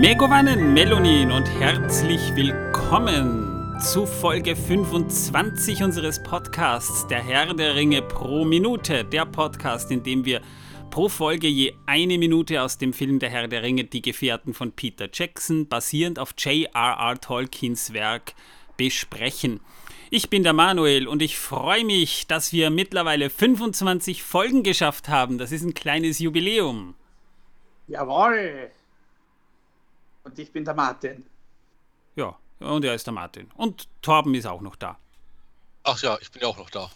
Megovanen, Melonin und herzlich willkommen zu Folge 25 unseres Podcasts Der Herr der Ringe pro Minute. Der Podcast, in dem wir pro Folge je eine Minute aus dem Film Der Herr der Ringe, Die Gefährten von Peter Jackson, basierend auf J.R.R. Tolkiens Werk, besprechen. Ich bin der Manuel und ich freue mich, dass wir mittlerweile 25 Folgen geschafft haben. Das ist ein kleines Jubiläum. Jawohl. Und ich bin der Martin. Ja, und er ist der Martin. Und Torben ist auch noch da. Ach ja, ich bin ja auch noch da.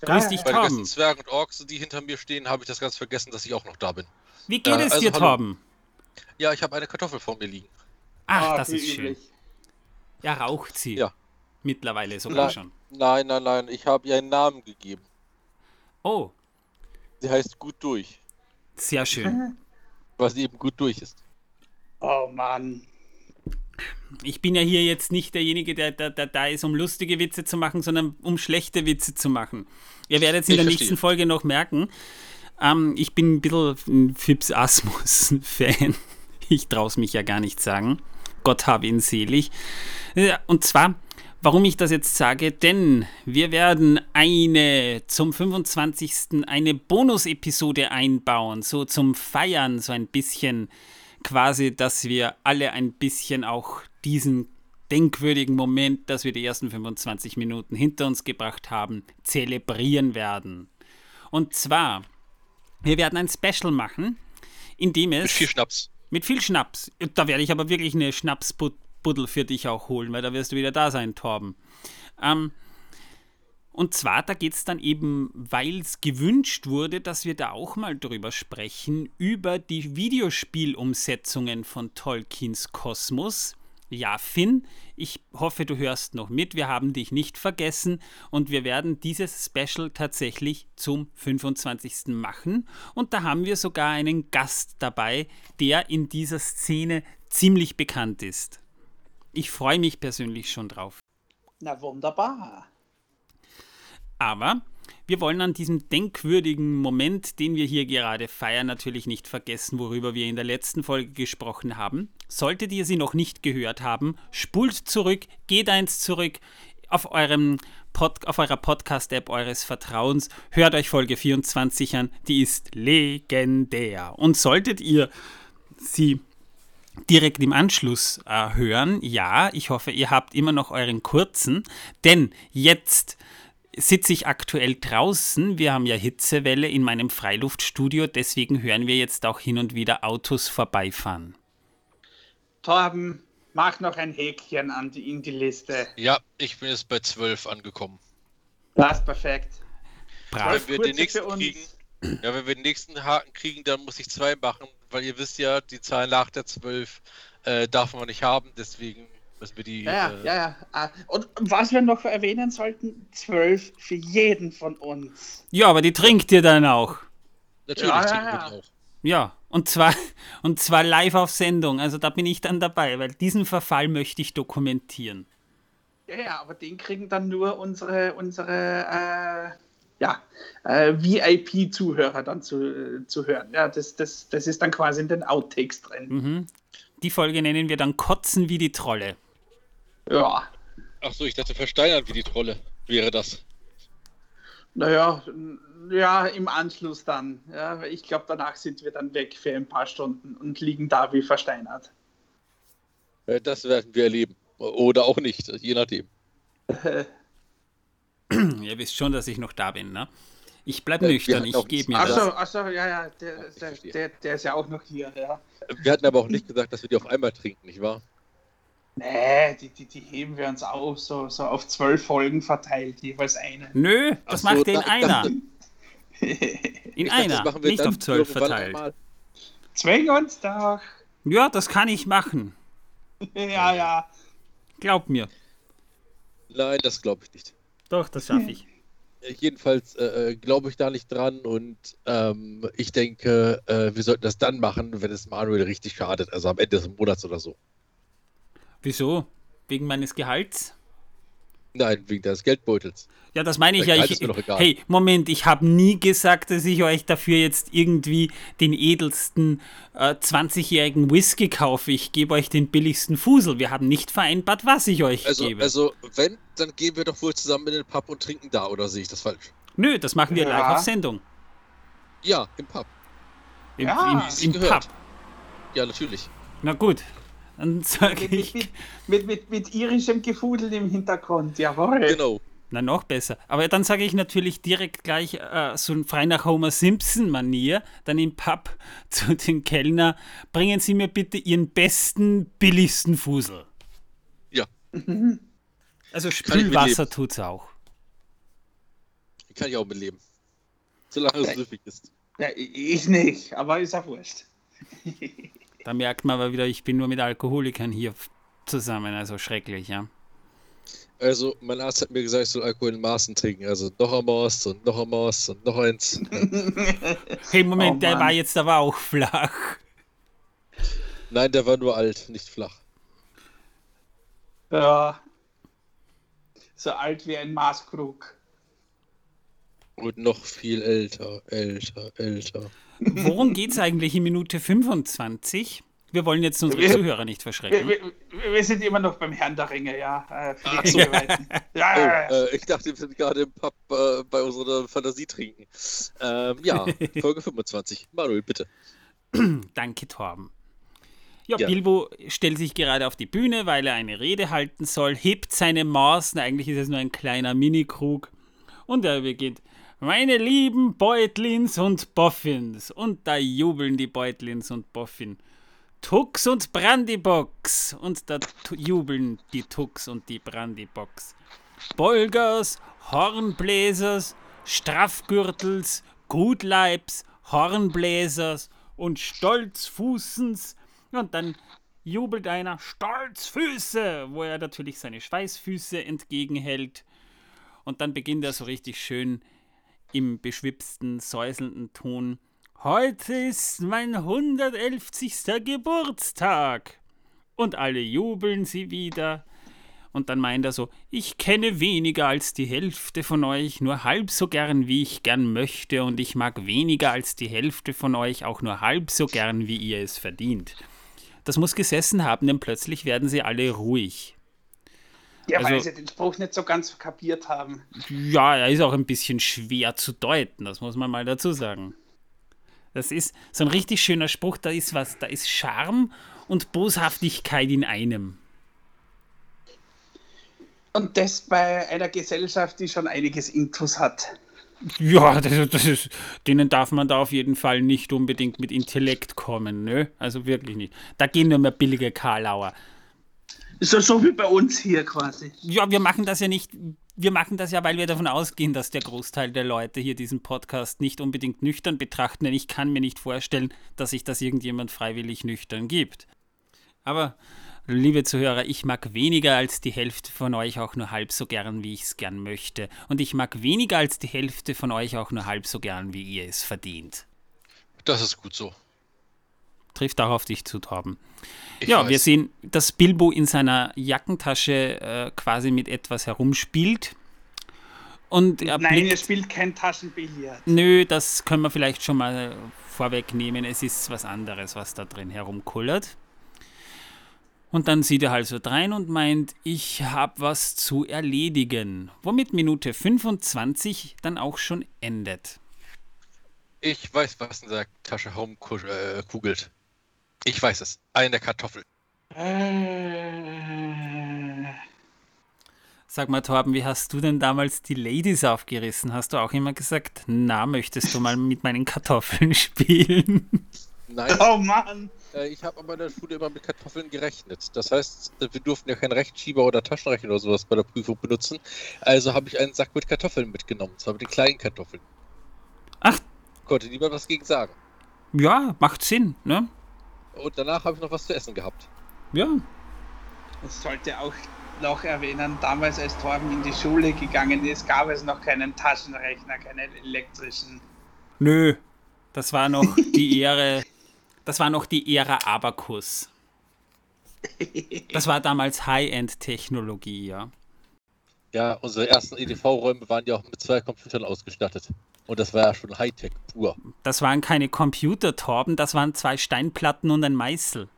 Grüß dich, Bei den Torben. ganzen Zwergen und Orks, die hinter mir stehen, habe ich das ganz vergessen, dass ich auch noch da bin. Wie geht Äh, es also dir, hallo. Torben? Ja, ich habe eine Kartoffel vor mir liegen. Ach, Ah, das ist schön. üblich. Ja, raucht sie. Ja. Mittlerweile sogar Na- schon. Nein, nein, nein, ich habe ihr einen Namen gegeben. Oh, Sie heißt Gut Durch, sehr schön. was eben gut durch ist. Oh Mann. Ich bin ja hier jetzt nicht derjenige, der, der, der da ist, um lustige Witze zu machen, sondern um schlechte Witze zu machen. Ihr werdet es in Ich der verstehe. nächsten Folge noch merken. Ähm, ich bin ein bisschen ein Fips Asmus-Fan. Ich traue es mich ja gar nicht sagen. Gott habe ihn selig. Und zwar, warum ich das jetzt sage, denn wir werden eine zum 25. eine Bonus-Episode einbauen, so zum Feiern, so ein bisschen quasi, dass wir alle ein bisschen auch diesen denkwürdigen Moment, dass wir die ersten 25 Minuten hinter uns gebracht haben, zelebrieren werden. Und zwar, wir werden ein Special machen, in dem es Mit viel Schnaps. mit viel Schnaps. Da werde ich aber wirklich eine Schnapsbuddel für dich auch holen, weil da wirst du wieder da sein, Torben. Ähm, und zwar, da geht es dann eben, weil es gewünscht wurde, dass wir da auch mal drüber sprechen, über die Videospielumsetzungen von Tolkiens Kosmos. Ja, Finn, ich hoffe, du hörst noch mit. Wir haben dich nicht vergessen und wir werden dieses Special tatsächlich zum 25. machen. Und da haben wir sogar einen Gast dabei, der in dieser Szene ziemlich bekannt ist. Ich freue mich persönlich schon drauf. Na wunderbar. Aber wir wollen an diesem denkwürdigen Moment, den wir hier gerade feiern, natürlich nicht vergessen, worüber wir in der letzten Folge gesprochen haben. Solltet ihr sie noch nicht gehört haben, spult zurück, geht eins zurück auf, eurem Pod, auf eurer Podcast-App eures Vertrauens, hört euch Folge 24 an, die ist legendär. Und solltet ihr sie direkt im Anschluss äh, hören. Ja, ich hoffe, ihr habt immer noch euren kurzen, denn jetzt sitze ich aktuell draußen. Wir haben ja Hitzewelle in meinem Freiluftstudio, deswegen hören wir jetzt auch hin und wieder Autos vorbeifahren. Torben, mach noch ein Häkchen an die, in die Liste. Ja, ich bin jetzt bei 12 angekommen. Das perfekt. Brav. Wenn wir den nächsten kriegen, ja, wenn wir den nächsten Haken kriegen, dann muss ich zwei machen, weil ihr wisst ja, die Zahl nach der 12 äh, darf man nicht haben, deswegen müssen wir die. Ja, ja, äh, ja, ja. Ah, Und was wir noch erwähnen sollten, zwölf für jeden von uns. Ja, aber die trinkt ihr dann auch. Natürlich Ja, ja, trinken wir ja. die auch. Ja, und zwar, und zwar live auf Sendung. Also da bin ich dann dabei, weil diesen Verfall möchte ich dokumentieren. Ja, ja, aber den kriegen dann nur unsere, unsere äh, ja, äh, VIP-Zuhörer dann zu, äh, zu hören. Ja, das, das, das ist dann quasi in den Outtakes drin. Mhm. Die Folge nennen wir dann Kotzen wie die Trolle. Ja, Ach so, ich dachte versteinern wie die Trolle wäre das. naja, ja, im Anschluss dann. Ja, ich glaube, danach sind wir dann weg für ein paar Stunden und liegen da wie versteinert. Äh, Das werden wir erleben. Oder auch nicht, je nachdem. Ihr wisst schon, dass ich noch da bin, ne? Ich bleib wir nüchtern, ich gebe mir Achso, das. achso, ja, ja, der, der, der, der ist ja auch noch hier, ja. Wir hatten aber auch nicht gesagt, dass wir die auf einmal trinken, nicht wahr? Nee, die, die, die heben wir uns auf, so, so auf zwölf Folgen verteilt, jeweils eine. Nö, das so, macht ihr in da- einer. dachte- In dachte, einer, machen wir nicht auf zwölf verteilt. Zwäng uns doch. Ja, das kann ich machen. Ja, ja. Glaub mir. Nein, das glaube ich nicht. Doch, das schaffe ich. Äh, Jedenfalls äh, äh, glaube ich da nicht dran und ähm, ich denke, äh, wir sollten das dann machen, wenn es Manuel richtig schadet, also am Ende des Monats oder so. Wieso? Wegen meines Gehalts? Nein, wegen deines Geldbeutels. Ja, das meine ich Der ja. Ich, ist mir doch egal. hey, Moment, ich habe nie gesagt, dass ich euch dafür jetzt irgendwie den edelsten äh, 20-jährigen Whisky kaufe. Ich gebe euch den billigsten Fusel. Wir haben nicht vereinbart, was ich euch Also, gebe. also, wenn, dann gehen wir doch wohl zusammen in den Pub und trinken da, oder sehe ich das falsch? Nö, das machen wir Ja. live auf Sendung. Ja, im Pub. Im, Ja, im, im gehört. Pub. Ja, natürlich. Na gut, dann sage Mit, ich. mit, mit, mit, mit irischem Gefudel im Hintergrund, jawohl. Genau. Na, noch besser. Aber dann sage ich natürlich direkt gleich äh, so frei nach Homer Simpson-Manier, dann im Pub zu den Kellner, bringen Sie mir bitte Ihren besten, billigsten Fusel. Ja, Also Spülwasser mitleben. tut's auch. kann ich auch mitleben. Solange es süffig ist. Ja, ich nicht, aber ist ja wurscht. Da merkt man aber wieder, ich bin nur mit Alkoholikern hier zusammen, also schrecklich, ja. Also, mein Arzt hat mir gesagt, ich soll Alkohol in Maßen trinken. Also noch ein Maß und noch ein Maß und noch eins. Hey, Moment, Oh, der war jetzt aber auch flach. Nein, der war nur alt, nicht flach. Ja. So alt wie ein Maßkrug. Und noch viel älter, älter, älter. Worum geht's eigentlich in Minute 25? Wir wollen jetzt unsere Wir- Zuhörer nicht Wir, verschrecken. wir, wir sind immer noch beim Herrn der Ringe, ja. Äh, Ach so. Ja, Oh, ja, ja. äh, ich dachte, wir sind gerade im Pub äh, bei unserer Fantasie trinken. Ähm, ja, Folge 25. Manuel, bitte. Danke, Torben. Ja, Ja. Bilbo stellt sich gerade auf die Bühne, weil er eine Rede halten soll, hebt seine Maßen, eigentlich ist es nur ein kleiner Minikrug, und er beginnt. Meine lieben Beutlins und Boffins. Und da jubeln die Beutlins und Boffin. Tux und Brandybox. Und da jubeln die Tux und die Brandybox. Bolgers, Hornbläsers, Straffgürtels, Gutleibs, Hornbläsers und Stolzfußens. Und dann jubelt einer Stolzfüße, wo er natürlich seine Schweißfüße entgegenhält. Und dann beginnt er so richtig schön im beschwipsten, säuselnden Ton. Heute ist mein 111. Geburtstag. Und alle jubeln sie wieder. Und dann meint er so, ich kenne weniger als die Hälfte von euch, nur halb so gern, wie ich gern möchte, und ich mag weniger als die Hälfte von euch auch nur halb so gern, wie ihr es verdient. Das muss gesessen haben, denn plötzlich werden sie alle ruhig. Ja, weil also- sie den Spruch nicht so ganz kapiert haben. Ja, er ist auch ein bisschen schwer zu deuten, das muss man mal dazu sagen. Das ist so ein richtig schöner Spruch, da ist was, da ist Charme und Boshaftigkeit in einem. Und das bei einer Gesellschaft, die schon einiges Intus hat. Ja, das, das ist, denen darf man da auf jeden Fall nicht unbedingt mit Intellekt kommen, ne? Also wirklich nicht. Da gehen nur mehr billige Karlauer. So, so wie bei uns hier quasi. Ja, wir machen das ja nicht. Wir machen das ja, weil wir davon ausgehen, dass der Großteil der Leute hier diesen Podcast nicht unbedingt nüchtern betrachten, denn ich kann mir nicht vorstellen, dass sich das irgendjemand freiwillig nüchtern gibt. Aber, liebe Zuhörer, ich mag weniger als die Hälfte von euch auch nur halb so gern, wie ich es gern möchte. Und ich mag weniger als die Hälfte von euch auch nur halb so gern, wie ihr es verdient. Das ist gut so. Trifft auch auf dich zu, Torben. Ich Ja, weiß. wir sehen, dass Bilbo in seiner Jackentasche äh, quasi mit etwas herumspielt. Und er Nein, blickt, ihr spielt kein Taschenbillard. Nö, das können wir vielleicht schon mal vorwegnehmen. Es ist was anderes, was da drin herumkullert. Und dann sieht er halt so drein und meint, ich habe was zu erledigen. Womit Minute 25 dann auch schon endet. Ich weiß, was in der Tasche herumkugelt. Ich weiß es. Eine Kartoffel. Äh, Sag mal, Torben, wie hast du denn damals die Ladies aufgerissen? Hast du auch immer gesagt, na, möchtest du mal mit meinen Kartoffeln spielen? Nein, oh Mann. äh, ich habe aber in der Schule immer mit Kartoffeln gerechnet. Das heißt, äh, wir durften ja keinen Rechtschieber oder Taschenrechner oder sowas bei der Prüfung benutzen. Also habe ich einen Sack mit Kartoffeln mitgenommen. Zwar mit den kleinen Kartoffeln. Ach, Konnte niemand was gegen sagen. ja, macht Sinn, ne? Und danach habe ich noch was zu essen gehabt. Ja. Das sollte auch noch erwähnen, damals als Torben in die Schule gegangen ist, gab es noch keinen Taschenrechner, keinen elektrischen. Nö, das war noch die Ehre, das war noch die Ära Abakus. Das war damals High-End-Technologie, ja. Ja, unsere ersten EDV-Räume waren ja auch mit zwei Computern ausgestattet. Und das war ja schon Hightech pur. Das waren keine Computer, Torben, das waren zwei Steinplatten und ein Meißel.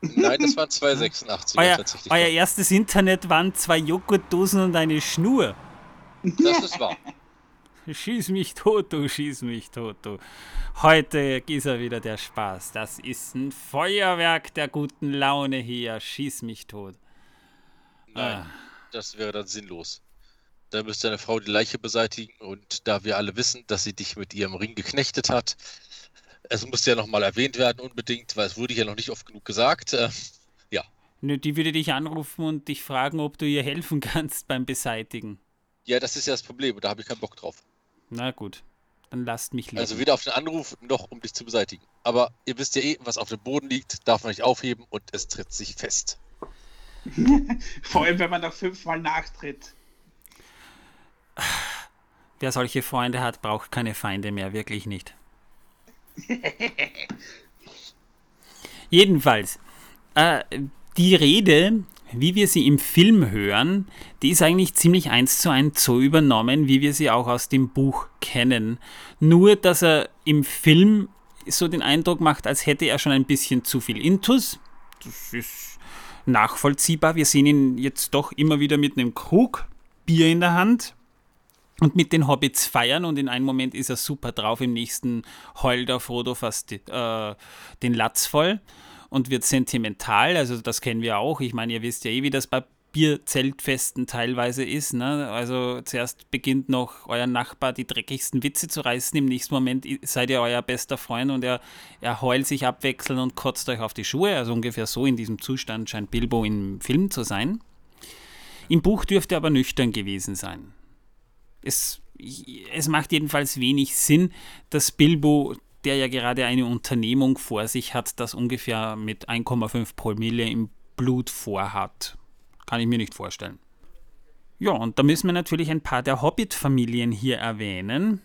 Nein, das waren zwei 86er Euer, tatsächlich. euer erstes Internet waren zwei Joghurtdosen und eine Schnur. Das ist wahr. Schieß mich tot, du, schieß mich tot, du. Heute ist er wieder der Spaß. Das ist ein Feuerwerk der guten Laune hier. Schieß mich tot. Nein, Ah. Das wäre dann sinnlos. Da müsste deine Frau die Leiche beseitigen und da wir alle wissen, dass sie dich mit ihrem Ring geknechtet hat, es muss ja nochmal erwähnt werden unbedingt, weil es wurde ja noch nicht oft genug gesagt. Äh, Nö, Die würde dich anrufen und dich fragen, ob du ihr helfen kannst beim Beseitigen. ja, das ist ja das Problem und da habe ich keinen Bock drauf. Na gut, dann lasst mich leben. Also weder auf den Anruf noch um dich zu beseitigen. Aber ihr wisst ja eh, was auf dem Boden liegt, darf man nicht aufheben und es tritt sich fest. Vor allem, wenn man noch fünfmal nachtritt. Wer solche Freunde hat, braucht keine Feinde mehr, wirklich nicht. Jedenfalls, äh, die Rede, wie wir sie im Film hören, die ist eigentlich ziemlich eins zu eins so übernommen, wie wir sie auch aus dem Buch kennen. Nur, dass er im Film so den Eindruck macht, als hätte er schon ein bisschen zu viel Intus. Das ist nachvollziehbar. Wir sehen ihn jetzt doch immer wieder mit einem Krug Bier in der Hand und mit den Hobbits feiern und in einem Moment ist er super drauf, im nächsten heult der Frodo fast äh, den Latz voll und wird sentimental, also das kennen wir auch. Ich meine, ihr wisst ja eh, wie das bei Bierzeltfesten teilweise ist. Ne? Also zuerst beginnt noch euer Nachbar die dreckigsten Witze zu reißen, im nächsten Moment seid ihr euer bester Freund und er, er heult sich abwechselnd und kotzt euch auf die Schuhe. Also ungefähr so in diesem Zustand scheint Bilbo im Film zu sein. Im Buch dürfte er aber nüchtern gewesen sein. Es, es macht jedenfalls wenig Sinn, dass Bilbo, der ja gerade eine Unternehmung vor sich hat, das ungefähr mit 1,5 Promille im Blut vorhat. Kann ich mir nicht vorstellen. Ja, und da müssen wir natürlich ein paar der Hobbit-Familien hier erwähnen,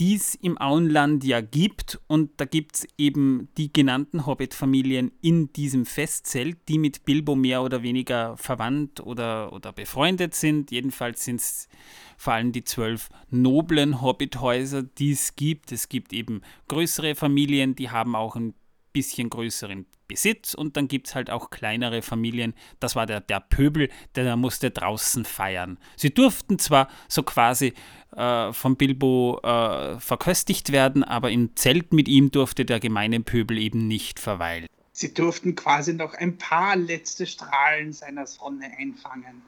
die es im Auenland ja gibt. Und da gibt es eben die genannten Hobbit-Familien in diesem Festzelt, die mit Bilbo mehr oder weniger verwandt oder, oder befreundet sind. Jedenfalls sind es vor allem die zwölf noblen Hobbithäuser, die es gibt. Es gibt eben größere Familien, die haben auch ein bisschen größeren Besitz und dann gibt es halt auch kleinere Familien. Das war der, der Pöbel, der, musste draußen feiern. Sie durften zwar so quasi äh, von Bilbo äh, verköstigt werden, aber im Zelt mit ihm durfte der gemeine Pöbel eben nicht verweilen. Sie durften quasi noch ein paar letzte Strahlen seiner Sonne einfangen.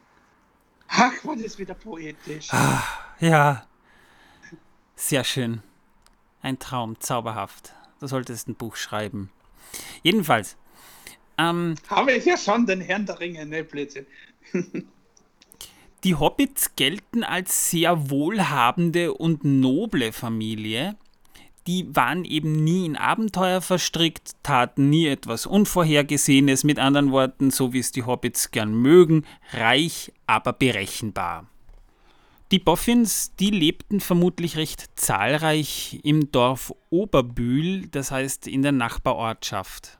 Ach, war das wieder poetisch. Ja, sehr schön. Ein Traum, zauberhaft. Du solltest ein Buch schreiben. Jedenfalls, ähm, Habe ich ja schon den Herrn der Ringe, ne, Blödsinn. Die Hobbits gelten als sehr wohlhabende und noble Familie. Die waren eben nie in Abenteuer verstrickt, taten nie etwas Unvorhergesehenes, mit anderen Worten, so wie es die Hobbits gern mögen, reich, aber berechenbar. Die Boffins, die lebten vermutlich recht zahlreich im Dorf Oberbühl, das heißt in der Nachbarortschaft.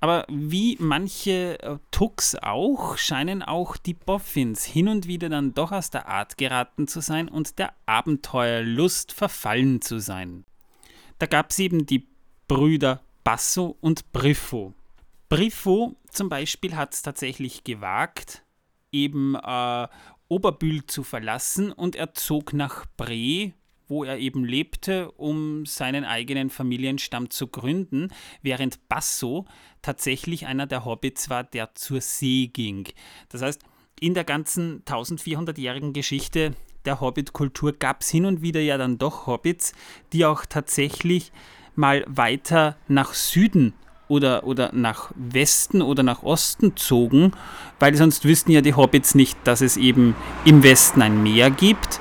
Aber wie manche äh, Tucks auch, scheinen auch die Boffins hin und wieder dann doch aus der Art geraten zu sein und der Abenteuerlust verfallen zu sein. Da gab es eben die Brüder Basso und Briffo. Briffo zum Beispiel hat es tatsächlich gewagt, eben äh, Oberbühl zu verlassen und er zog nach Bre, wo er eben lebte, um seinen eigenen Familienstamm zu gründen, während Basso tatsächlich einer der Hobbits war, der zur See ging. Das heißt, in der ganzen 1400-jährigen Geschichte der Hobbit-Kultur gab es hin und wieder ja dann doch Hobbits, die auch tatsächlich mal weiter nach Süden oder, oder nach Westen oder nach Osten zogen, weil sonst wüssten ja die Hobbits nicht, dass es eben im Westen ein Meer gibt,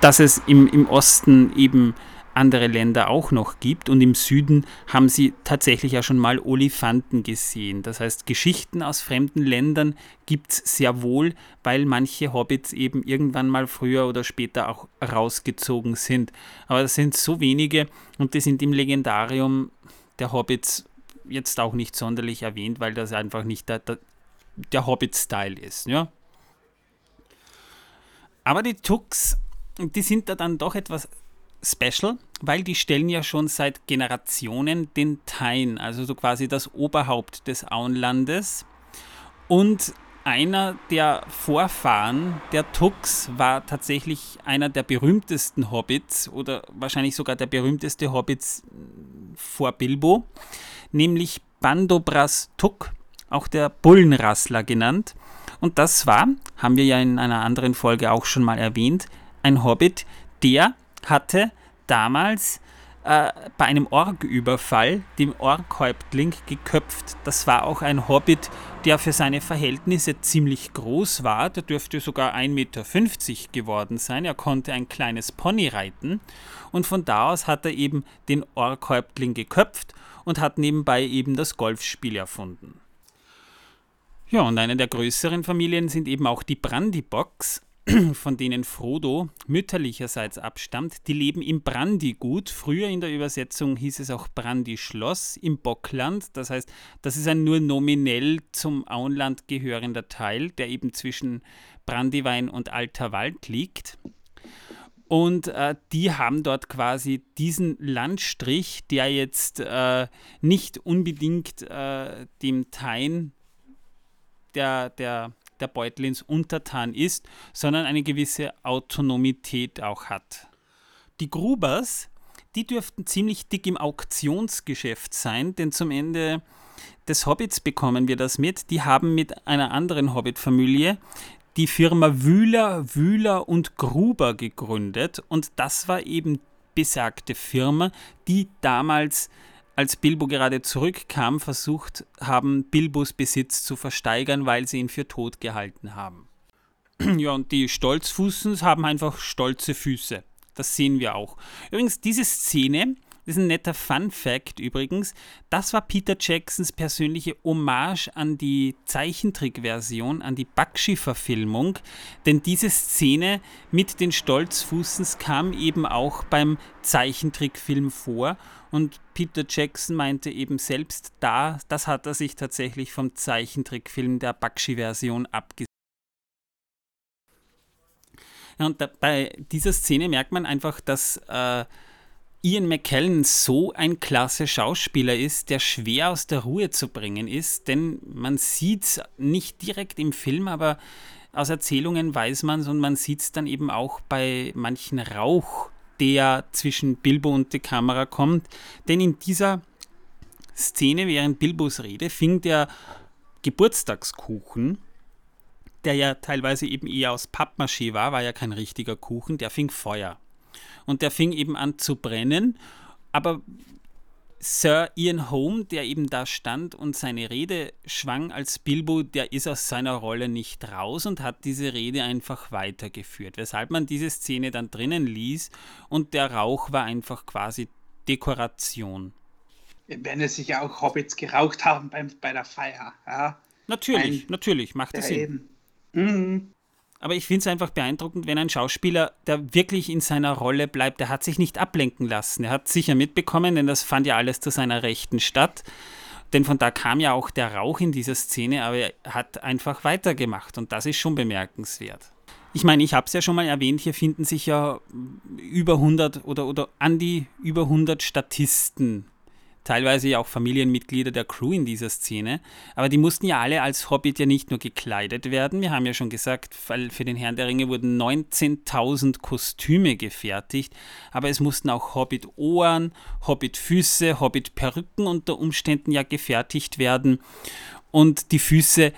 dass es im, im Osten eben andere Länder auch noch gibt und im Süden haben sie tatsächlich ja schon mal Olifanten gesehen. Das heißt, Geschichten aus fremden Ländern gibt es sehr wohl, weil manche Hobbits eben irgendwann mal früher oder später auch rausgezogen sind. Aber das sind so wenige und die sind im Legendarium der Hobbits jetzt auch nicht sonderlich erwähnt, weil das einfach nicht der, der, der Hobbit-Style ist. Ja? Aber die Tux, die sind da dann doch etwas special, weil die stellen ja schon seit Generationen den Tein, also so quasi das Oberhaupt des Auenlandes. Und einer der Vorfahren der Tux war tatsächlich einer der berühmtesten Hobbits oder wahrscheinlich sogar der berühmteste Hobbits vor Bilbo, nämlich Bandobras Tuk, auch der Bullenrassler genannt. Und das war, haben wir ja in einer anderen Folge auch schon mal erwähnt, ein Hobbit, der hatte damals äh, bei einem Orgüberfall den Orkhäuptling geköpft. Das war auch ein Hobbit, der für seine Verhältnisse ziemlich groß war. Der dürfte sogar 1,50 Meter geworden sein. Er konnte ein kleines Pony reiten. Und von da aus hat er eben den Orkhäuptling geköpft und hat nebenbei eben das Golfspiel erfunden. Ja, und eine der größeren Familien sind eben auch die Brandybox. von denen Frodo mütterlicherseits abstammt, die leben im Brandigut. Früher in der Übersetzung hieß es auch Brandischloss im Bockland. Das heißt, das ist ein nur nominell zum Auenland gehörender Teil, der eben zwischen Brandiwein und Alter Wald liegt. Und äh, die haben dort quasi diesen Landstrich, der jetzt äh, nicht unbedingt äh, dem Tein der, der der Beutlins untertan ist, sondern eine gewisse Autonomität auch hat. Die Grubers, die dürften ziemlich dick im Auktionsgeschäft sein, denn zum Ende des Hobbits bekommen wir das mit. Die haben mit einer anderen Hobbit-Familie die Firma Wühler, Wühler und Gruber gegründet und das war eben besagte Firma, die damals als Bilbo gerade zurückkam, versucht haben, Bilbos Besitz zu versteigern, weil sie ihn für tot gehalten haben. ja, und die Stolzfußens haben einfach stolze Füße. Das sehen wir auch. Übrigens, diese Szene das ist ein netter Fun Fact übrigens. Das war Peter Jacksons persönliche Hommage an die Zeichentrickversion, an die Bakshi-Verfilmung. Denn diese Szene mit den Stolzfußens kam eben auch beim Zeichentrickfilm vor. Und Peter Jackson meinte eben selbst da, das hat er sich tatsächlich vom Zeichentrickfilm der Bakshi-Version abgesehen. und da, bei dieser Szene merkt man einfach, dass äh, Ian McKellen so ein klasse Schauspieler ist, der schwer aus der Ruhe zu bringen ist, denn man sieht es nicht direkt im Film, aber aus Erzählungen weiß man es und man sieht es dann eben auch bei manchen Rauch, der zwischen Bilbo und die Kamera kommt. Denn in dieser Szene während Bilbos Rede fing der Geburtstagskuchen, der ja teilweise eben eher aus Pappmaché war, war ja kein richtiger Kuchen, der fing Feuer und der fing eben an zu brennen. Aber Sir Ian Holm, der eben da stand und seine Rede schwang als Bilbo, der ist aus seiner Rolle nicht raus und hat diese Rede einfach weitergeführt, weshalb man diese Szene dann drinnen ließ und der Rauch war einfach quasi Dekoration. Wenn es sich ja auch Hobbits geraucht haben beim, bei der Feier. Ja. Natürlich, Ein, natürlich, macht es Sinn. Mhm. Aber ich finde es einfach beeindruckend, wenn ein Schauspieler, der wirklich in seiner Rolle bleibt, der hat sich nicht ablenken lassen. Er hat sicher mitbekommen, denn das fand ja alles zu seiner Rechten statt. Denn von da kam ja auch der Rauch in dieser Szene, aber er hat einfach weitergemacht und das ist schon bemerkenswert. Ich meine, ich habe es ja schon mal erwähnt, hier finden sich ja über 100 oder, oder an die über 100 Statisten teilweise ja auch Familienmitglieder der Crew in dieser Szene. Aber die mussten ja alle als Hobbit ja nicht nur gekleidet werden. Wir haben ja schon gesagt, für den Herrn der Ringe wurden 19.000 Kostüme gefertigt. Aber es mussten auch Hobbit-Ohren, Hobbit-Füße, Hobbit-Perücken unter Umständen ja gefertigt werden. Und die Füße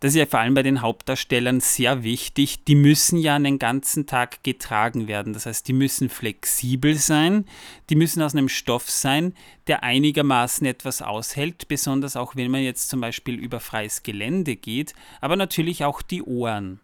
das ist ja vor allem bei den Hauptdarstellern sehr wichtig, die müssen ja einen ganzen Tag getragen werden. Das heißt, die müssen flexibel sein, die müssen aus einem Stoff sein, der einigermaßen etwas aushält, besonders auch wenn man jetzt zum Beispiel über freies Gelände geht, aber natürlich auch die Ohren.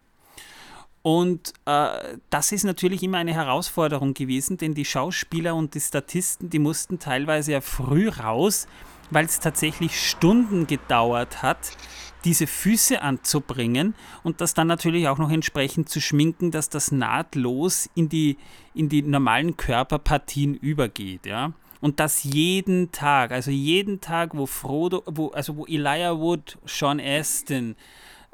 Und äh, das ist natürlich immer eine Herausforderung gewesen, denn die Schauspieler und die Statisten, die mussten teilweise ja früh raus, weil es tatsächlich Stunden gedauert hat, diese Füße anzubringen und das dann natürlich auch noch entsprechend zu schminken, dass das nahtlos in die, in die normalen Körperpartien übergeht, ja. Und das jeden Tag, also jeden Tag, wo Frodo, wo, also wo Elijah Wood, Sean Astin,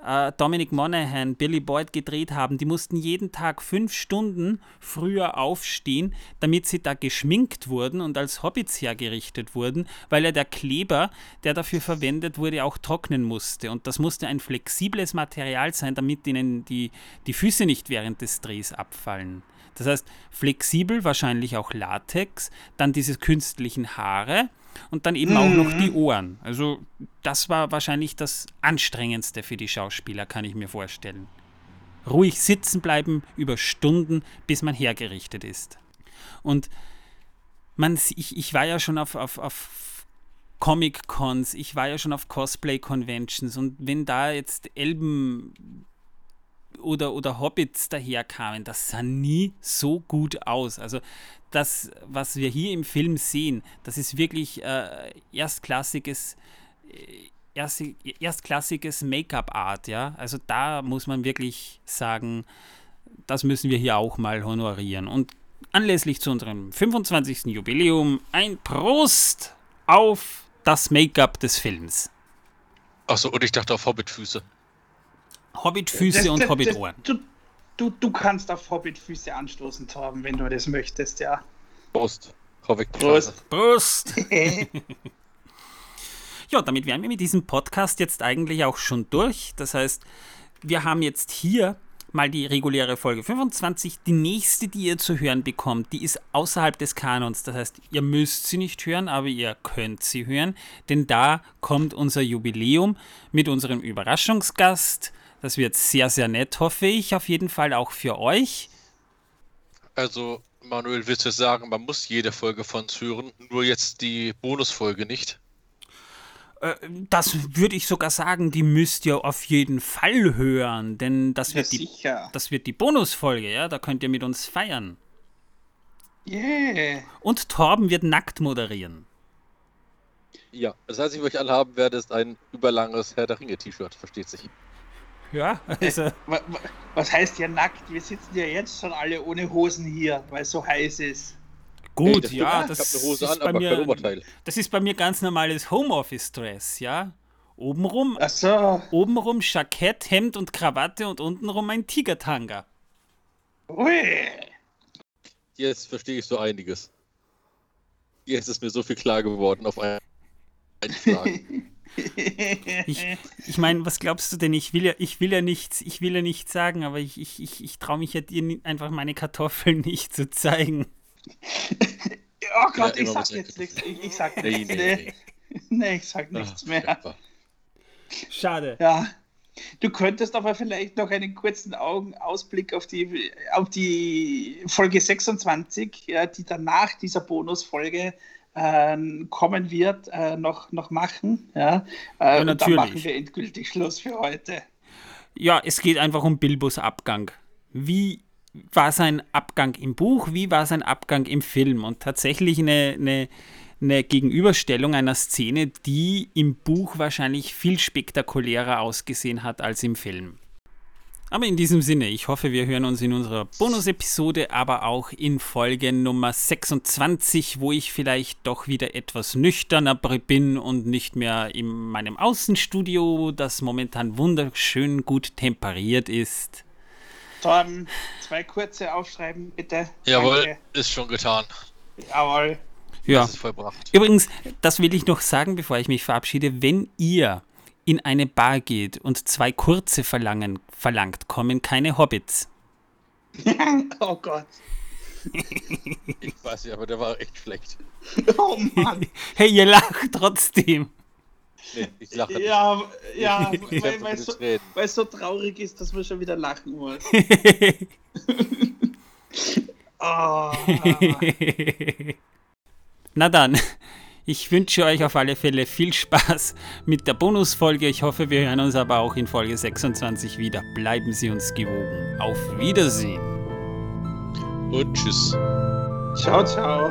äh, Dominic Monaghan, Billy Boyd gedreht haben, die mussten jeden Tag fünf Stunden früher aufstehen, damit sie da geschminkt wurden und als Hobbits hergerichtet wurden, weil ja der Kleber, der dafür verwendet wurde, auch trocknen musste. Und das musste ein flexibles Material sein, damit ihnen die, die Füße nicht während des Drehs abfallen. Das heißt, flexibel, wahrscheinlich auch Latex, dann diese künstlichen Haare und dann eben mhm. auch noch die mhm. Ohren. Also das war wahrscheinlich das Anstrengendste für die Schauspieler, kann ich mir vorstellen. Ruhig sitzen bleiben über Stunden, bis man hergerichtet ist. Und man, ich, ich war ja schon auf, auf, auf Comic-Cons, ich war ja schon auf Cosplay-Conventions und wenn da jetzt Elben oder, oder Hobbits daherkamen, das sah nie so gut aus. Also das, was wir hier im Film sehen, das ist wirklich äh, erstklassiges, äh, erst, erstklassiges Make-up-Art, ja. Also da muss man wirklich sagen, das müssen wir hier auch mal honorieren. Und anlässlich zu unserem 25. Jubiläum ein Prost auf das Make-up des Films. Achso, und ich dachte auf Hobbitfüße. Hobbitfüße und Hobbitohren. Du, du, du kannst auf Hobbitfüße anstoßen, Torben, wenn du das möchtest, ja. Prost. Prost. Prost. ja, damit wären wir mit diesem Podcast jetzt eigentlich auch schon durch. Das heißt, wir haben jetzt hier mal die reguläre Folge 25. Die nächste, die ihr zu hören bekommt, die ist außerhalb des Kanons. Das heißt, ihr müsst sie nicht hören, aber ihr könnt sie hören, denn da kommt unser Jubiläum mit unserem Überraschungsgast das wird sehr, sehr nett, hoffe ich. Auf jeden Fall auch für euch. Also, Manuel, willst du sagen, man muss jede Folge von uns hören, nur jetzt die Bonusfolge nicht? Äh, das würde ich sogar sagen, die müsst ihr auf jeden Fall hören, denn das wird, ja, die, das wird die Bonusfolge, ja, da könnt ihr mit uns feiern. Yeah. Und Torben wird nackt moderieren. Ja, das heißt, was ich euch alle haben werde, ist ein überlanges Herr der Ringe-T-Shirt, versteht sich. Ja, also. Was heißt ja nackt? Wir sitzen ja jetzt schon alle ohne Hosen hier, weil es so heiß ist. Gut, hey, ja, das, ist an, bei mir, das ist bei mir ganz normales Homeoffice-Dress, ja. Obenrum, so. obenrum Jackett, Hemd und Krawatte und untenrum ein Tigertanga. Ui. Jetzt verstehe ich so einiges. Jetzt ist mir so viel klar geworden auf einen Schlag. Ich, ich meine, was glaubst du denn? Ich will ja, ich will ja nichts, ich will ja nichts sagen, aber ich, ich, ich, ich traue mich ja dir einfach meine Kartoffeln nicht zu zeigen. Oh Gott, ja, ich sag jetzt nichts. Ich, ich sag nichts. Nee, nee, nee. nee, ich sag nichts Ach, mehr. Schade. Ja. Du könntest aber vielleicht noch einen kurzen Augenausblick auf die, auf die Folge 26, ja, die danach dieser Bonusfolge kommen wird, äh, noch, noch machen. Ja, äh, ja natürlich. Und dann machen wir endgültig Schluss für heute. Ja, es geht einfach um Bilbos Abgang. Wie war sein Abgang im Buch, wie war sein Abgang im Film? Und tatsächlich eine, eine, eine Gegenüberstellung einer Szene, die im Buch wahrscheinlich viel spektakulärer ausgesehen hat als im Film. Aber in diesem Sinne, ich hoffe, wir hören uns in unserer Bonus-Episode, aber auch in Folge Nummer 26, wo ich vielleicht doch wieder etwas nüchterner bin und nicht mehr in meinem Außenstudio, das momentan wunderschön gut temperiert ist. Dann zwei kurze aufschreiben, bitte. Jawohl, Danke. ist schon getan. Jawohl. Ja. Das ist vollbracht. Übrigens, das will ich noch sagen, bevor ich mich verabschiede. Wenn ihr in eine Bar geht und zwei kurze verlangen, verlangt, kommen keine Hobbits. oh Gott. ich weiß nicht, aber der war echt schlecht. Oh Mann. hey, ihr lacht trotzdem. Nee, ich lache nicht. Ja, ja weil, weil, so, weil es so traurig ist, dass man schon wieder lachen muss. oh. Na dann, ich wünsche euch auf alle Fälle viel Spaß mit der Bonusfolge. Ich hoffe, wir hören uns aber auch in Folge 26 wieder. Bleiben Sie uns gewogen. Auf Wiedersehen. Und tschüss. Ciao, ciao.